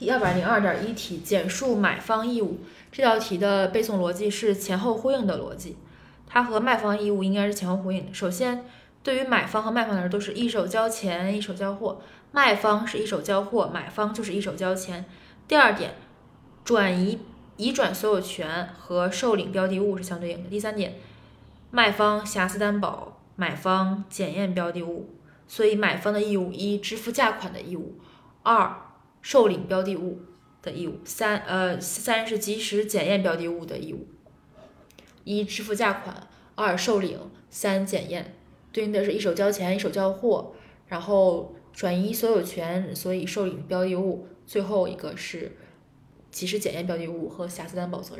第二百零二点一题，简述买方义务。这道题的背诵逻辑是前后呼应的逻辑，它和卖方义务应该是前后呼应的。首先，对于买方和卖方来说，都是一手交钱一手交货，卖方是一手交货，买方就是一手交钱。第二点，转移移转所有权和受领标的物是相对应的。第三点，卖方瑕疵担保，买方检验标的物，所以买方的义务一支付价款的义务，二。受领标的物的义务，三呃三是及时检验标的物的义务，一支付价款，二受领，三检验，对应的是一手交钱一手交货，然后转移所有权，所以受领标的物，最后一个是及时检验标的物和瑕疵担保责任。